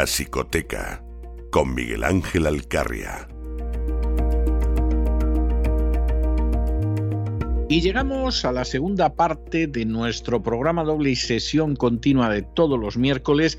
La Psicoteca con Miguel Ángel Alcarria. Y llegamos a la segunda parte de nuestro programa doble y sesión continua de todos los miércoles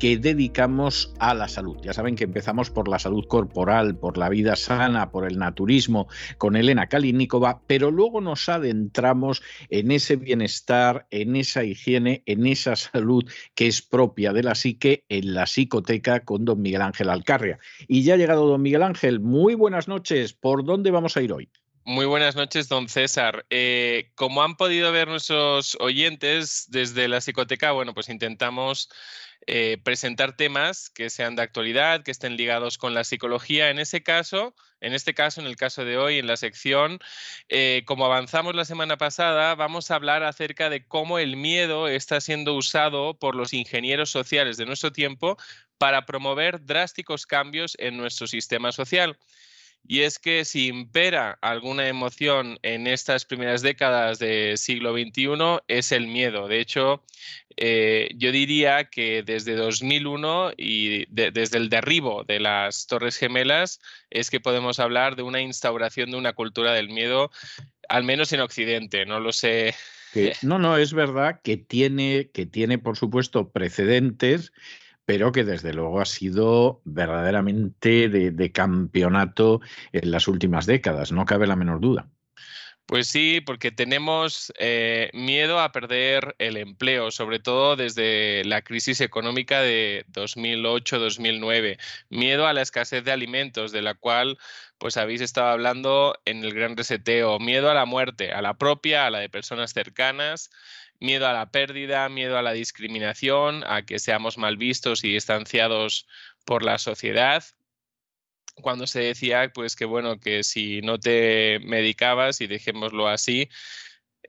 que dedicamos a la salud. Ya saben que empezamos por la salud corporal, por la vida sana, por el naturismo con Elena Kalinikova, pero luego nos adentramos en ese bienestar, en esa higiene, en esa salud que es propia de la psique en la psicoteca con don Miguel Ángel Alcarria. Y ya ha llegado don Miguel Ángel, muy buenas noches. ¿Por dónde vamos a ir hoy? Muy buenas noches, don César. Eh, como han podido ver nuestros oyentes desde la psicoteca, bueno, pues intentamos eh, presentar temas que sean de actualidad, que estén ligados con la psicología. En ese caso, en este caso, en el caso de hoy, en la sección, eh, como avanzamos la semana pasada, vamos a hablar acerca de cómo el miedo está siendo usado por los ingenieros sociales de nuestro tiempo para promover drásticos cambios en nuestro sistema social. Y es que si impera alguna emoción en estas primeras décadas del siglo XXI es el miedo. De hecho, eh, yo diría que desde 2001 y desde el derribo de las Torres Gemelas es que podemos hablar de una instauración de una cultura del miedo, al menos en Occidente. No lo sé. no, no, es verdad que tiene, que tiene, por supuesto, precedentes pero que desde luego ha sido verdaderamente de, campeonato en las últimas décadas, no cabe la menor duda. Pues sí, porque tenemos eh, miedo a perder el empleo, sobre todo desde la crisis económica de 2008-2009. Miedo a la escasez de alimentos, de la cual pues habéis estado hablando en el gran reseteo. Miedo a la muerte, a la propia, a la de personas cercanas. Miedo a la pérdida, miedo a la discriminación, a que seamos mal vistos y distanciados por la sociedad cuando se decía pues que bueno que si no te medicabas y dejémoslo así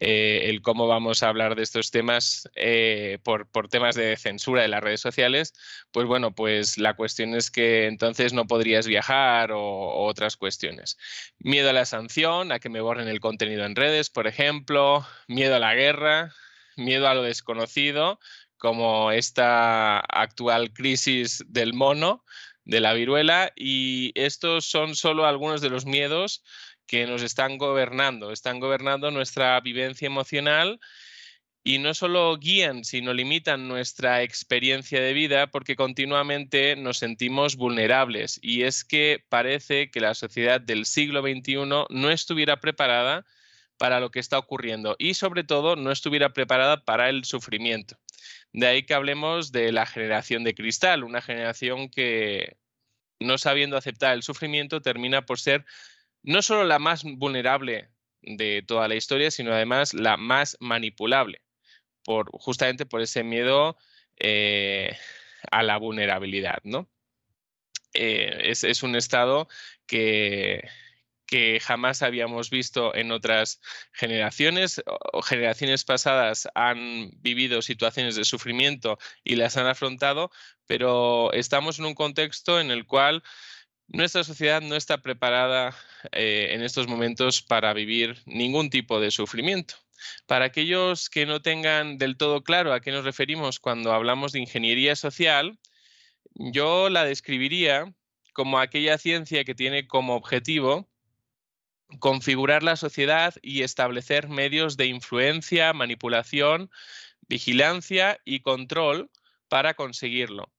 eh, el cómo vamos a hablar de estos temas eh, por, temas de censura de las redes sociales, pues bueno, pues la cuestión es que entonces no podrías viajar o, o, otras cuestiones. Miedo a la sanción, a que me borren el contenido en redes, por ejemplo, miedo a la guerra, miedo a lo desconocido, como esta actual crisis del mono, de la viruela y estos son solo algunos de los miedos que nos están gobernando, están gobernando nuestra vivencia emocional y no solo guían, sino limitan nuestra experiencia de vida porque continuamente nos sentimos vulnerables. Y es que parece que la sociedad del siglo XXI no estuviera preparada para lo que está ocurriendo y sobre todo no estuviera preparada para el sufrimiento. De ahí que hablemos de la generación de cristal, una generación que, no sabiendo aceptar el sufrimiento, termina por ser no solo la más vulnerable de toda la historia, sino además la más manipulable, por, justamente por ese miedo eh, a la vulnerabilidad. ¿no? Eh, es, un estado que, que jamás habíamos visto en otras generaciones generaciones pasadas han vivido situaciones de sufrimiento y las han afrontado, pero estamos en un contexto en el cual nuestra sociedad no está preparada eh, en estos momentos para vivir ningún tipo de sufrimiento. Para aquellos que no tengan del todo claro a qué nos referimos cuando hablamos de ingeniería social, yo la describiría como aquella ciencia que tiene como objetivo configurar la sociedad y establecer medios de influencia, manipulación, vigilancia y control para conseguirlo.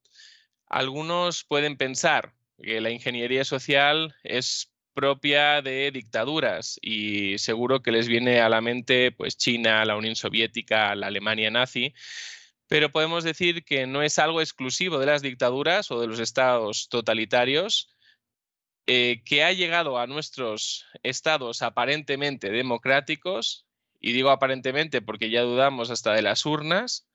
Algunos pueden pensar que la ingeniería social es propia de dictaduras y seguro que les viene a la mente pues China, la Unión Soviética, la Alemania nazi, pero podemos decir que no es algo exclusivo de las dictaduras o de los estados totalitarios, eh, que ha llegado a nuestros estados aparentemente democráticos, y digo aparentemente porque ya dudamos hasta de las urnas,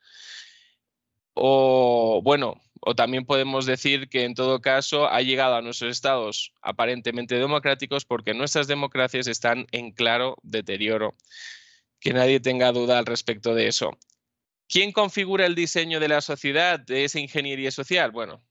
o bueno, o también podemos decir que en todo caso ha llegado a nuestros estados aparentemente democráticos porque nuestras democracias están en claro deterioro. Que nadie tenga duda al respecto de eso. ¿Quién configura el diseño de la sociedad, de esa ingeniería social? Bueno,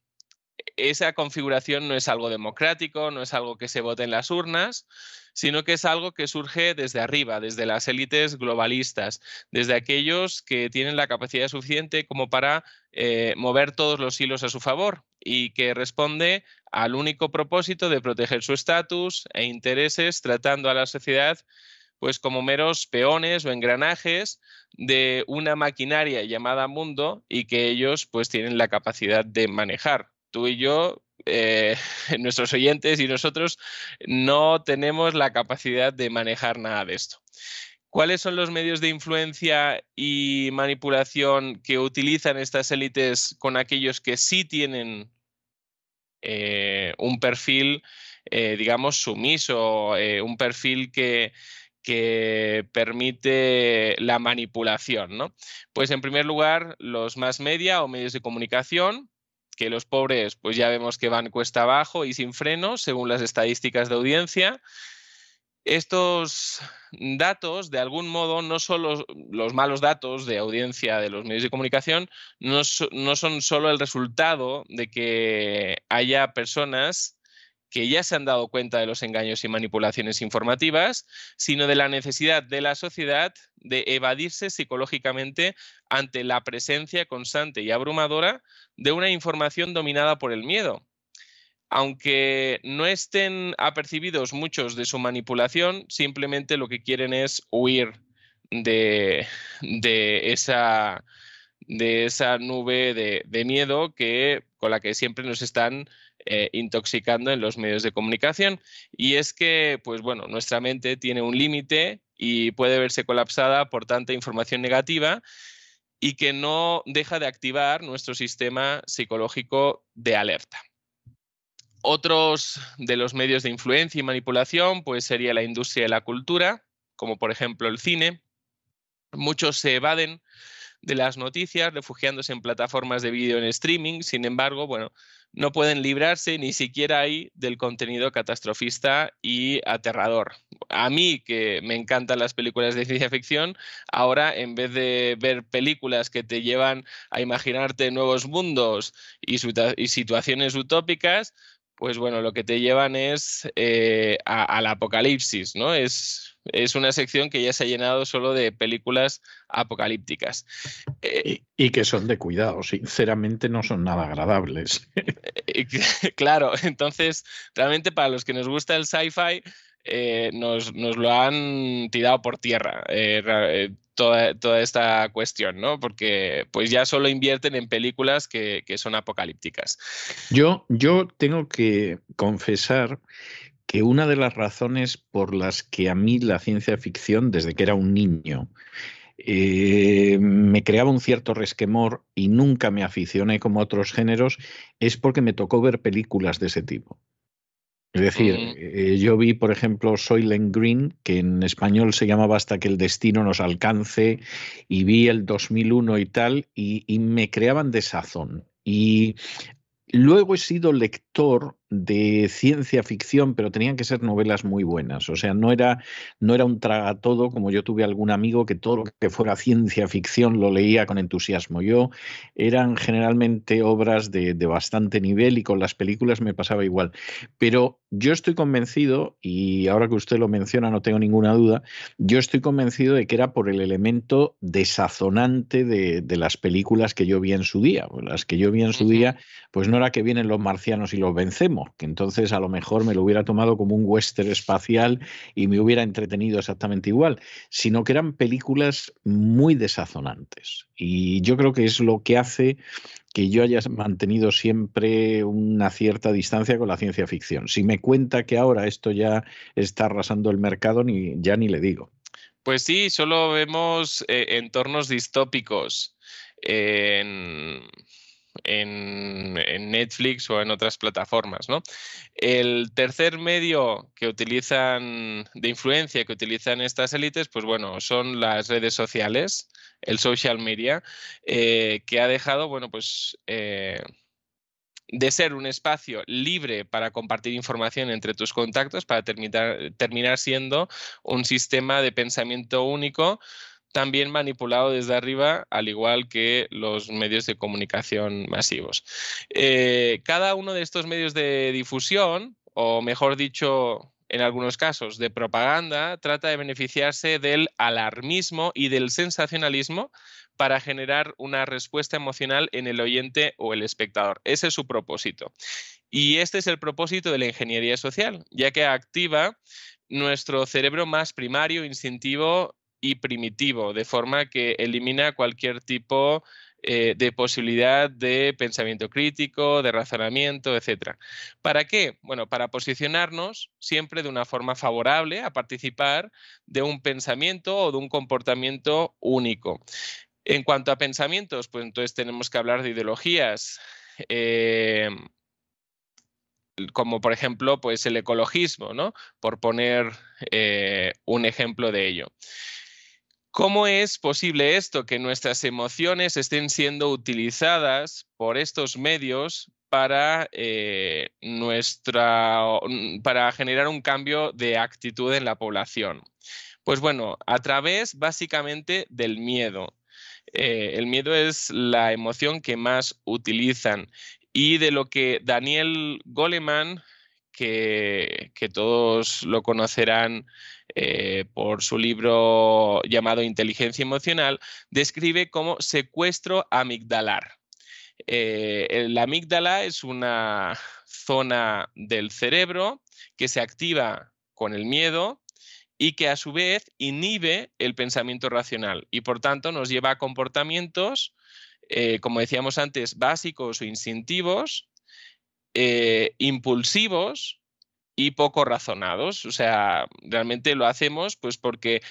esa configuración no es algo democrático, no es algo que se vote en las urnas, sino que es algo que surge desde arriba, desde las élites globalistas, desde aquellos que tienen la capacidad suficiente como para eh, mover todos los hilos a su favor y que responde al único propósito de proteger su estatus e intereses, tratando a la sociedad pues como meros peones o engranajes de una maquinaria llamada mundo y que ellos pues tienen la capacidad de manejar tú y yo, eh, nuestros oyentes y nosotros, no tenemos la capacidad de manejar nada de esto. ¿Cuáles son los medios de influencia y manipulación que utilizan estas élites con aquellos que sí tienen eh, un perfil, eh, digamos, sumiso, un perfil que, que permite la manipulación? ¿no? Pues en primer lugar, los más media o medios de comunicación, que los pobres, pues ya vemos que van cuesta abajo y sin frenos, según las estadísticas de audiencia. Estos datos, de algún modo, no son los, malos datos de audiencia de los medios de comunicación, no, no son solo el resultado de que haya personas que ya se han dado cuenta de los engaños y manipulaciones informativas, sino de la necesidad de la sociedad de evadirse psicológicamente ante la presencia constante y abrumadora de una información dominada por el miedo. Aunque no estén apercibidos muchos de su manipulación, simplemente lo que quieren es huir de, esa, nube de, de miedo que, con la que siempre nos están eh, intoxicando en los medios de comunicación. Y es que, pues bueno, nuestra mente tiene un límite y puede verse colapsada por tanta información negativa y que no deja de activar nuestro sistema psicológico de alerta. Otros de los medios de influencia y manipulación pues sería la industria de la cultura, como por ejemplo el cine. Muchos se evaden de las noticias refugiándose en plataformas de vídeo en streaming, sin embargo, bueno, no pueden librarse ni siquiera ahí del contenido catastrofista y aterrador. A mí, que me encantan las películas de ciencia ficción, ahora en vez de ver películas que te llevan a imaginarte nuevos mundos y, situaciones utópicas, pues bueno, lo que te llevan es eh, al apocalipsis, ¿no? Es, es una sección que ya se ha llenado solo de películas apocalípticas. Eh, y, que son de cuidado, sinceramente no son nada agradables. claro, entonces realmente para los que nos gusta el sci-fi, eh, nos, lo han tirado por tierra. Toda, toda, esta cuestión, ¿no? Porque pues ya solo invierten en películas que, que son apocalípticas. Yo, yo tengo que confesar que una de las razones por las que a mí la ciencia ficción, desde que era un niño, eh, me creaba un cierto resquemor y nunca me aficioné como otros géneros, es porque me tocó ver películas de ese tipo. Es decir, mm. eh, yo vi, por ejemplo, Soylent Green, que en español se llamaba Hasta que el destino nos alcance, y vi el 2001 y tal, y, y me creaban desazón. Y luego he sido lector de ciencia ficción, pero tenían que ser novelas muy buenas. O sea, no era, no era un todo como yo tuve algún amigo que todo lo que fuera ciencia ficción lo leía con entusiasmo. Yo eran generalmente obras de, de bastante nivel y con las películas me pasaba igual. Pero yo estoy convencido, y ahora que usted lo menciona, no tengo ninguna duda, yo estoy convencido de que era por el elemento desazonante de, de las películas que yo vi en su día. Las que yo vi en su día, pues no era que vienen los marcianos y los vencemos que entonces a lo mejor me lo hubiera tomado como un western espacial y me hubiera entretenido exactamente igual, sino que eran películas muy desazonantes. Y yo creo que es lo que hace que yo haya mantenido siempre una cierta distancia con la ciencia ficción. Si me cuenta que ahora esto ya está arrasando el mercado, ni, ya ni le digo. Pues sí, solo vemos eh, entornos distópicos. En en, Netflix o en otras plataformas. ¿no? El tercer medio que utilizan de influencia que utilizan estas élites, pues bueno, son las redes sociales, el social media, eh, que ha dejado, bueno, pues eh, de ser un espacio libre para compartir información entre tus contactos, para terminar, terminar siendo un sistema de pensamiento único también manipulado desde arriba, al igual que los medios de comunicación masivos. Eh, cada uno de estos medios de difusión, o mejor dicho, en algunos casos, de propaganda, trata de beneficiarse del alarmismo y del sensacionalismo para generar una respuesta emocional en el oyente o el espectador. Ese es su propósito. Y este es el propósito de la ingeniería social, ya que activa nuestro cerebro más primario, instintivo y primitivo, de forma que elimina cualquier tipo eh, de posibilidad de pensamiento crítico, de razonamiento, etc. ¿Para qué? Bueno, para posicionarnos siempre de una forma favorable a participar de un pensamiento o de un comportamiento único. En cuanto a pensamientos, pues entonces tenemos que hablar de ideologías. Eh, como por ejemplo, pues el ecologismo, ¿no? Por poner eh, un ejemplo de ello. ¿Cómo es posible esto, que nuestras emociones estén siendo utilizadas por estos medios para, eh, nuestra, mm, para generar un cambio de actitud en la población? Pues bueno, a través básicamente del miedo. Eh, el miedo es la emoción que más utilizan y de lo que Daniel Goleman, que, todos lo conocerán eh, por su libro llamado Inteligencia Emocional, describe como secuestro amigdalar. Eh, la amígdala es una zona del cerebro que se activa con el miedo y que a su vez inhibe el pensamiento racional y por tanto nos lleva a comportamientos, eh, como decíamos antes, básicos o instintivos, impulsivos y poco razonados. O sea, realmente lo hacemos pues porque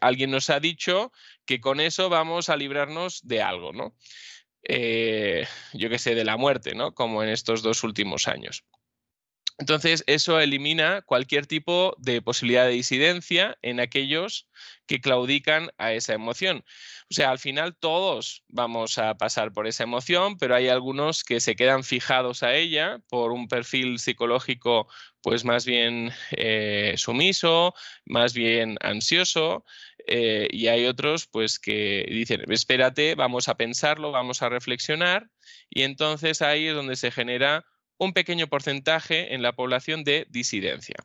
alguien nos ha dicho que con eso vamos a librarnos de algo, ¿no? Eh, yo qué sé, de la muerte, ¿no? Como en estos dos últimos años. Entonces, eso elimina cualquier tipo de posibilidad de disidencia en aquellos que claudican a esa emoción. O sea, al final todos vamos a pasar por esa emoción, pero hay algunos que se quedan fijados a ella por un perfil psicológico pues más bien eh, sumiso, más bien ansioso, eh, y hay otros pues que dicen, espérate, vamos a pensarlo, vamos a reflexionar, y entonces ahí es donde se genera un pequeño porcentaje en la población de disidencia.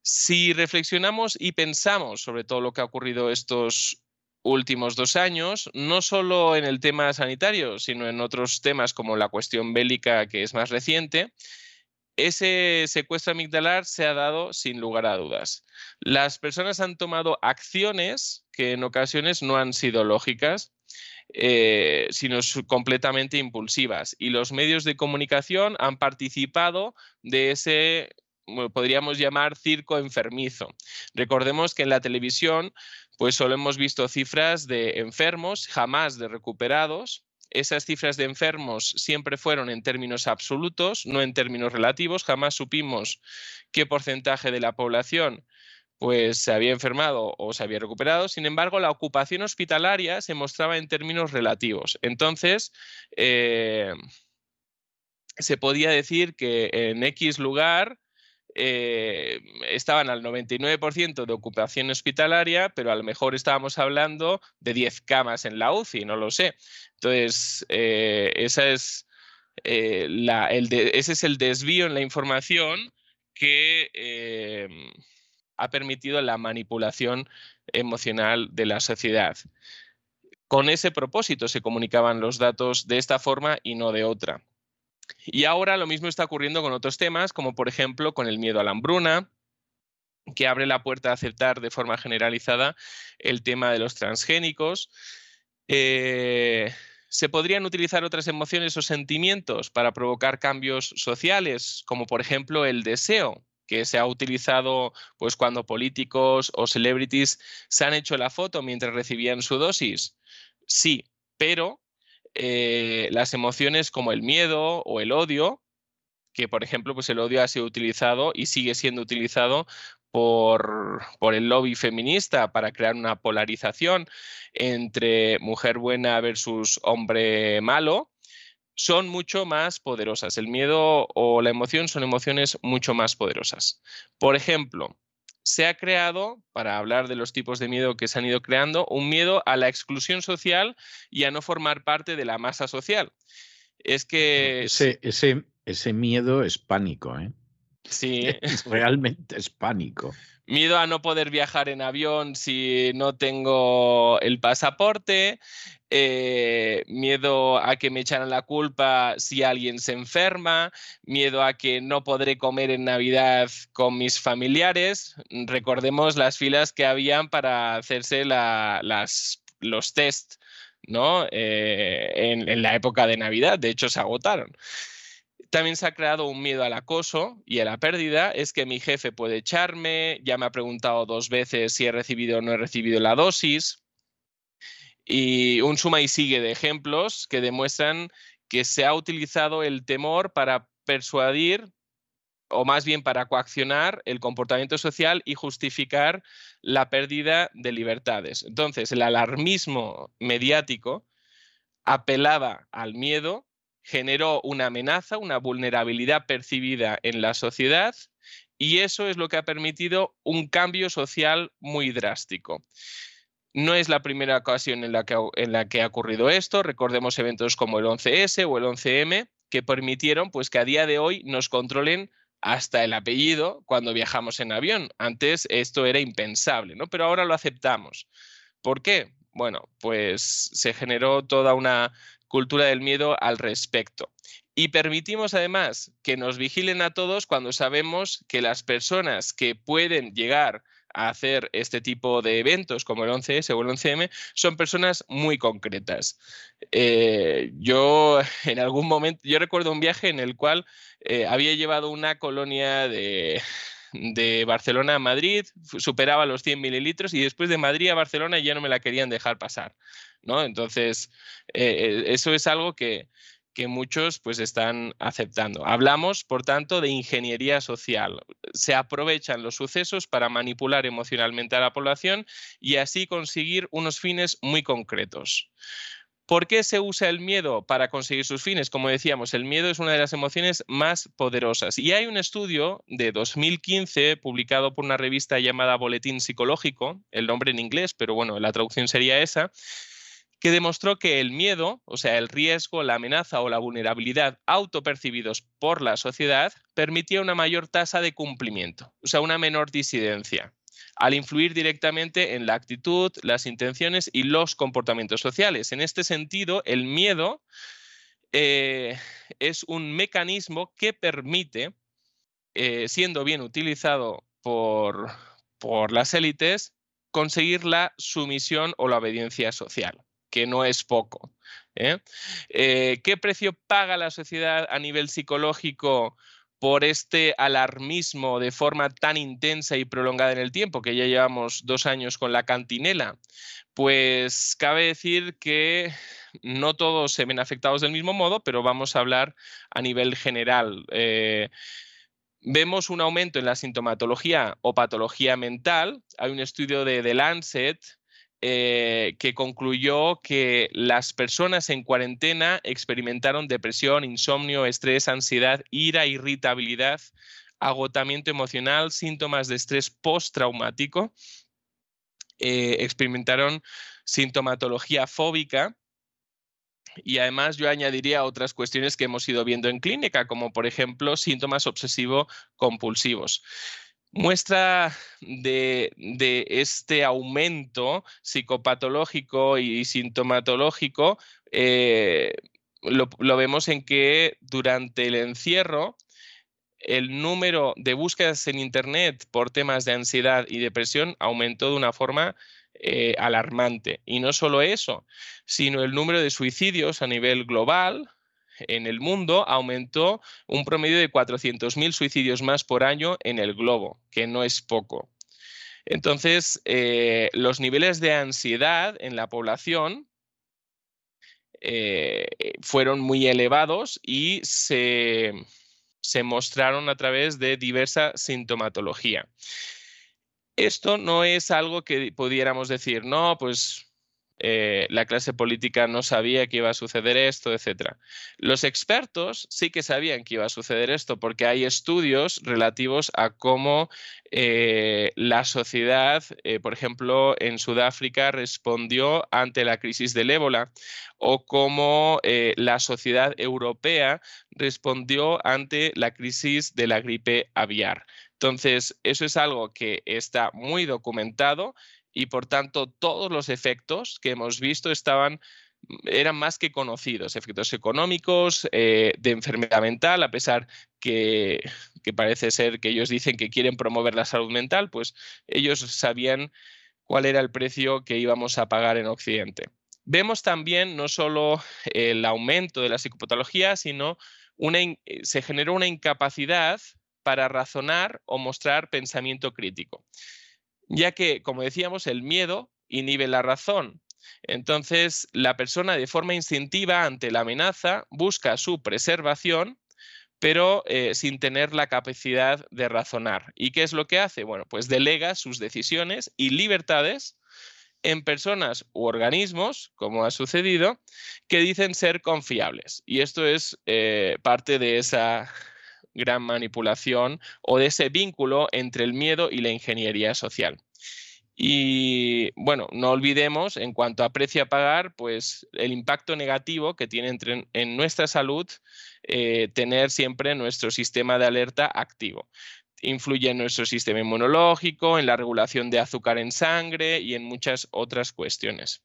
Si reflexionamos y pensamos sobre todo lo que ha ocurrido estos últimos dos años, no solo en el tema sanitario, sino en otros temas como la cuestión bélica que es más reciente, ese secuestro amigdalar se ha dado sin lugar a dudas. Las personas han tomado acciones que en ocasiones no han sido lógicas eh, sino completamente impulsivas. Y los medios de comunicación han participado de ese podríamos llamar circo enfermizo. Recordemos que en la televisión pues solo hemos visto cifras de enfermos, jamás de recuperados. Esas cifras de enfermos siempre fueron en términos absolutos, no en términos relativos. Jamás supimos qué porcentaje de la población pues se había enfermado o se había recuperado. Sin embargo, la ocupación hospitalaria se mostraba en términos relativos. Entonces, eh, se podía decir que en X lugar eh, estaban al 99% de ocupación hospitalaria, pero a lo mejor estábamos hablando de 10 camas en la UCI, no lo sé. Entonces, eh, esa es, ese es el desvío en la información que ha permitido la manipulación emocional de la sociedad. Con ese propósito se comunicaban los datos de esta forma y no de otra. Y ahora lo mismo está ocurriendo con otros temas, como por ejemplo con el miedo a la hambruna, que abre la puerta a aceptar de forma generalizada el tema de los transgénicos. Eh, se podrían utilizar otras emociones o sentimientos para provocar cambios sociales, como por ejemplo el deseo, que se ha utilizado pues cuando políticos o celebrities se han hecho la foto mientras recibían su dosis? Sí, pero eh, las emociones como el miedo o el odio, que por ejemplo pues el odio ha sido utilizado y sigue siendo utilizado por, por, el lobby feminista para crear una polarización entre mujer buena versus hombre malo, son mucho más poderosas. El miedo o la emoción son emociones mucho más poderosas. Por ejemplo, se ha creado, para hablar de los tipos de miedo que se han ido creando, un miedo a la exclusión social y a no formar parte de la masa social. Es que... Ese, ese, ese miedo es pánico, ¿eh? Sí. Realmente es pánico. Miedo a no poder viajar en avión si no tengo el pasaporte, eh, miedo a que me echaran la culpa si alguien se enferma, miedo a que no podré comer en Navidad con mis familiares. Recordemos las filas que habían para hacerse las, los test ¿no? Eh, en, en la época de Navidad, de hecho se agotaron también se ha creado un miedo al acoso y a la pérdida. Es que mi jefe puede echarme, ya me ha preguntado dos veces si he recibido o no he recibido la dosis. Y un suma y sigue de ejemplos que demuestran que se ha utilizado el temor para persuadir o más bien para coaccionar el comportamiento social y justificar la pérdida de libertades. Entonces, el alarmismo mediático apelaba al miedo generó una amenaza, una vulnerabilidad percibida en la sociedad y eso es lo que ha permitido un cambio social muy drástico. No es la primera ocasión en la que, ha ocurrido esto. Recordemos eventos como el 11S o el 11M que permitieron pues, que a día de hoy nos controlen hasta el apellido cuando viajamos en avión. Antes esto era impensable, ¿no? Pero ahora lo aceptamos. ¿Por qué? Bueno, pues se generó toda una cultura del miedo al respecto. Y permitimos además que nos vigilen a todos cuando sabemos que las personas que pueden llegar a hacer este tipo de eventos como el 11S o el 11M son personas muy concretas. Eh, yo en algún momento, yo recuerdo un viaje en el cual eh, había llevado una colonia de, de Barcelona a Madrid, superaba los 100 mililitros y después de Madrid a Barcelona ya no me la querían dejar pasar. ¿no? Entonces, eh, eso es algo que, que muchos pues están aceptando. Hablamos, por tanto, de ingeniería social. Se aprovechan los sucesos para manipular emocionalmente a la población y así conseguir unos fines muy concretos. ¿Por qué se usa el miedo para conseguir sus fines? Como decíamos, el miedo es una de las emociones más poderosas. Y hay un estudio de 2015 publicado por una revista llamada Boletín Psicológico, el nombre en inglés, pero bueno, la traducción sería esa, que demostró que el miedo, o sea, el riesgo, la amenaza o la vulnerabilidad autopercibidos por la sociedad, permitía una mayor tasa de cumplimiento, o sea, una menor disidencia, al influir directamente en la actitud, las intenciones y los comportamientos sociales. En este sentido, el miedo eh, es un mecanismo que permite, eh, siendo bien utilizado por, por las élites, conseguir la sumisión o la obediencia social que no es poco. ¿eh? Qué precio paga la sociedad a nivel psicológico por este alarmismo de forma tan intensa y prolongada en el tiempo, que ya llevamos dos años con la cantinela? Pues cabe decir que no todos se ven afectados del mismo modo, pero vamos a hablar a nivel general. Eh, vemos un aumento en la sintomatología o patología mental. Hay un estudio de The Lancet eh, que concluyó que las personas en cuarentena experimentaron depresión, insomnio, estrés, ansiedad, ira, irritabilidad, agotamiento emocional, síntomas de estrés postraumático, eh, experimentaron sintomatología fóbica y además yo añadiría otras cuestiones que hemos ido viendo en clínica, como por ejemplo síntomas obsesivo-compulsivos. Muestra de, este aumento psicopatológico y sintomatológico eh, lo, vemos en que durante el encierro el número de búsquedas en Internet por temas de ansiedad y depresión aumentó de una forma eh, alarmante. Y no solo eso, sino el número de suicidios a nivel global en el mundo aumentó un promedio de 400.000 suicidios más por año en el globo, que no es poco. Entonces, eh, los niveles de ansiedad en la población eh, fueron muy elevados y se, se mostraron a través de diversa sintomatología. Esto no es algo que pudiéramos decir, no, pues eh, la clase política no sabía que iba a suceder esto, etc. Los expertos sí que sabían que iba a suceder esto porque hay estudios relativos a cómo eh, la sociedad, eh, por ejemplo, en Sudáfrica respondió ante la crisis del ébola o cómo la sociedad europea respondió ante la crisis de la gripe aviar. Entonces, eso es algo que está muy documentado y por tanto todos los efectos que hemos visto estaban eran más que conocidos, efectos económicos, eh, de enfermedad mental, a pesar que, que, parece ser que ellos dicen que quieren promover la salud mental, pues ellos sabían cuál era el precio que íbamos a pagar en Occidente. Vemos también no solo el aumento de la psicopatología, sino una, se generó una incapacidad para razonar o mostrar pensamiento crítico ya que, como decíamos, el miedo inhibe la razón. Entonces, la persona de forma instintiva ante la amenaza busca su preservación, pero eh, sin tener la capacidad de razonar. ¿Y qué es lo que hace? Bueno, pues delega sus decisiones y libertades en personas u organismos, como ha sucedido, que dicen ser confiables. Y esto es eh, parte de esa gran manipulación o de ese vínculo entre el miedo y la ingeniería social. Y bueno, no olvidemos en cuanto a precio a pagar, pues el impacto negativo que tiene en nuestra salud eh, tener siempre nuestro sistema de alerta activo. Influye en nuestro sistema inmunológico, en la regulación de azúcar en sangre y en muchas otras cuestiones.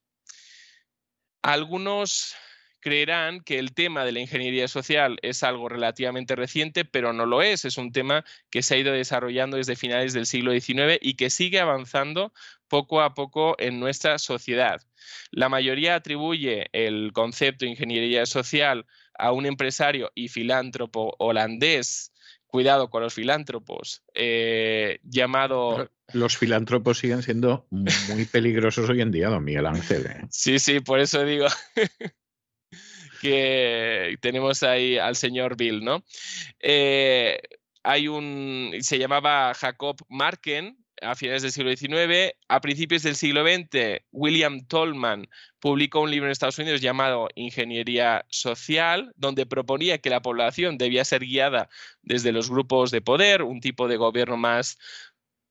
Algunos creerán que el tema de la ingeniería social es algo relativamente reciente, pero no lo es. Es un tema que se ha ido desarrollando desde finales del siglo XIX y que sigue avanzando poco a poco en nuestra sociedad. La mayoría atribuye el concepto de ingeniería social a un empresario y filántropo holandés cuidado con los filántropos, eh, llamado... Los filántropos siguen siendo muy peligrosos hoy en día, don Miguel Ángel. ¿eh? Sí, sí, por eso digo que tenemos ahí al señor Bill, ¿no? Eh, hay un, se llamaba Jacob Marken, a finales del siglo XIX. A principios del siglo XX, William Tolman publicó un libro en Estados Unidos llamado Ingeniería Social, donde proponía que la población debía ser guiada desde los grupos de poder, un tipo de gobierno más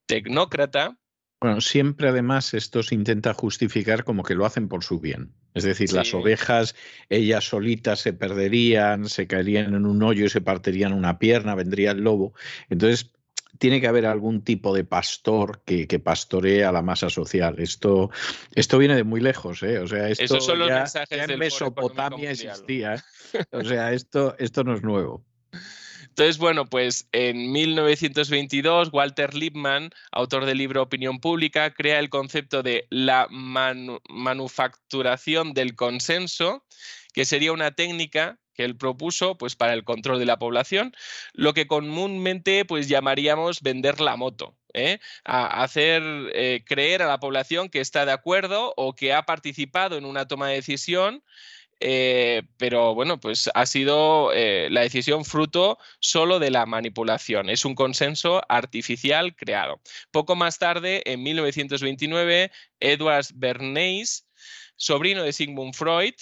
tecnócrata. Bueno, siempre además esto se intenta justificar como que lo hacen por su bien. Es decir, las ovejas, ellas solitas se perderían, se caerían en un hoyo y se partirían una pierna, vendría el lobo. Entonces, tiene que haber algún tipo de pastor que, que pastoree a la masa social. Esto, esto viene de muy lejos, ¿eh? O sea, esto ya, en Mesopotamia existía. ¿eh? O sea, esto, esto no es nuevo. Entonces, bueno, pues en 1922 Walter Lippmann, autor del libro Opinión Pública, crea el concepto de la manufacturación del consenso, que sería una técnica que él propuso pues, para el control de la población, lo que comúnmente pues, llamaríamos vender la moto. ¿eh? A hacer eh, creer a la población que está de acuerdo o que ha participado en una toma de decisión eh, pero bueno, pues ha sido la decisión fruto solo de la manipulación. Es un consenso artificial creado. Poco más tarde, en 1929, Edward Bernays, sobrino de Sigmund Freud,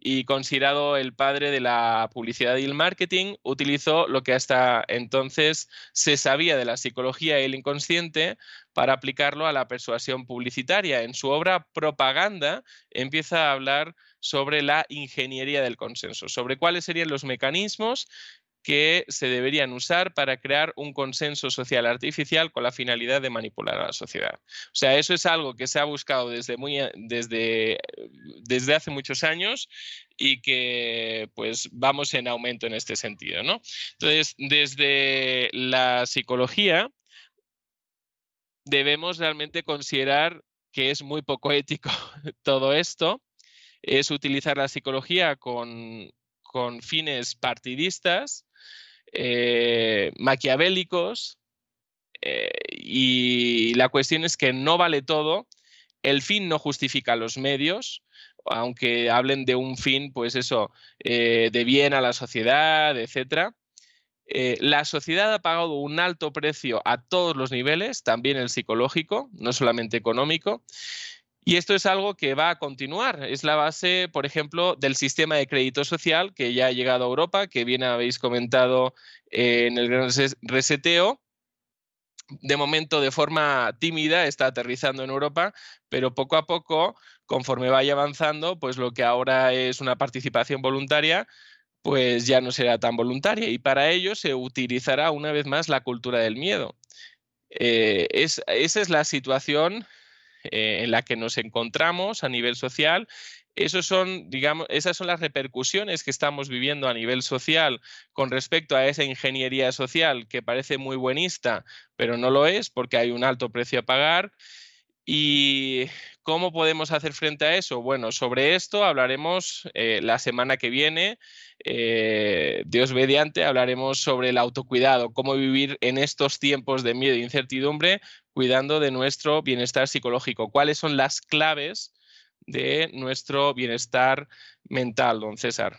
y considerado el padre de la publicidad y el marketing, utilizó lo que hasta entonces se sabía de la psicología y el inconsciente para aplicarlo a la persuasión publicitaria. En su obra Propaganda empieza a hablar sobre la ingeniería del consenso, sobre cuáles serían los mecanismos que se deberían usar para crear un consenso social artificial con la finalidad de manipular a la sociedad. O sea, eso es algo que se ha buscado desde, muy, desde, desde hace muchos años y que pues vamos en aumento en este sentido, ¿no? Entonces, desde la psicología debemos realmente considerar que es muy poco ético todo esto, es utilizar la psicología con, con fines partidistas eh, maquiavélicos eh, y la cuestión es que no vale todo, el fin no justifica los medios, aunque hablen de un fin, pues eso, eh, de bien a la sociedad, etc. la sociedad ha pagado un alto precio a todos los niveles, también el psicológico, no solamente económico, y esto es algo que va a continuar. Es la base, por ejemplo, del sistema de crédito social que ya ha llegado a Europa, que bien habéis comentado en el gran reseteo. De momento, de forma tímida, está aterrizando en Europa, pero poco a poco, conforme vaya avanzando, pues lo que ahora es una participación voluntaria, pues ya no será tan voluntaria. Y para ello se utilizará una vez más la cultura del miedo. Eh, esa es la situación eh, en la que nos encontramos a nivel social. Esos son, digamos, esas son las repercusiones que estamos viviendo a nivel social con respecto a esa ingeniería social que parece muy buenista, pero no lo es porque hay un alto precio a pagar. ¿Y cómo podemos hacer frente a eso? Bueno, sobre esto hablaremos eh, la semana que viene. Eh, Dios mediante, hablaremos sobre el autocuidado, cómo vivir en estos tiempos de miedo e incertidumbre, cuidando de nuestro bienestar psicológico. ¿Cuáles son las claves de nuestro bienestar mental, don César?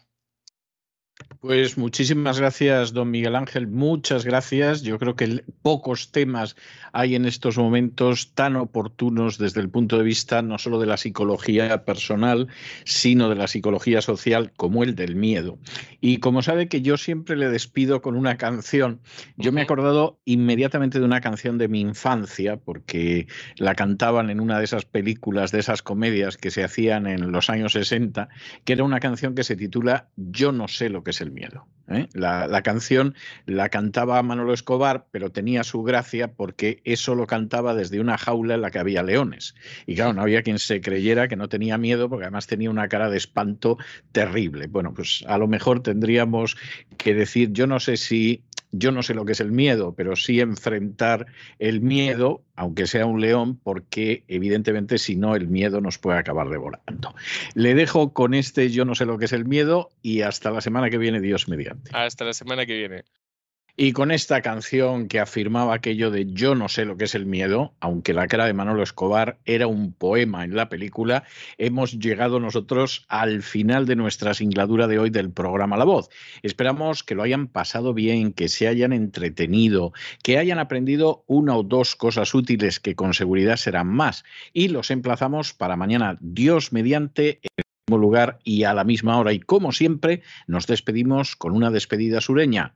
Pues muchísimas gracias, don Miguel Ángel. Muchas gracias. Yo creo que pocos temas hay en estos momentos tan oportunos desde el punto de vista no solo de la psicología personal, sino de la psicología social como el del miedo. Y como sabe que yo siempre le despido con una canción, yo me he acordado inmediatamente de una canción de mi infancia, porque la cantaban en una de esas películas, de esas comedias que se hacían en los años 60, que era una canción que se titula Yo no sé lo que es el miedo. ¿eh? La, canción la cantaba Manolo Escobar, pero tenía su gracia porque eso lo cantaba desde una jaula en la que había leones. Y claro, no había quien se creyera que no tenía miedo porque además tenía una cara de espanto terrible. Bueno, pues a lo mejor tendríamos que decir, yo no sé si yo no sé lo que es el miedo, pero sí enfrentar el miedo, aunque sea un león, porque evidentemente si no el miedo nos puede acabar devorando. Le dejo con este yo no sé lo que es el miedo y hasta la semana que viene, Dios mediante. Hasta la semana que viene. Y con esta canción que afirmaba aquello de yo no sé lo que es el miedo, aunque la cara de Manolo Escobar era un poema en la película, hemos llegado nosotros al final de nuestra singladura de hoy del programa La Voz. Esperamos que lo hayan pasado bien, que se hayan entretenido, que hayan aprendido una o dos cosas útiles que con seguridad serán más. Y los emplazamos para mañana, Dios mediante. En el mismo lugar y a la misma hora y como siempre nos despedimos con una despedida sureña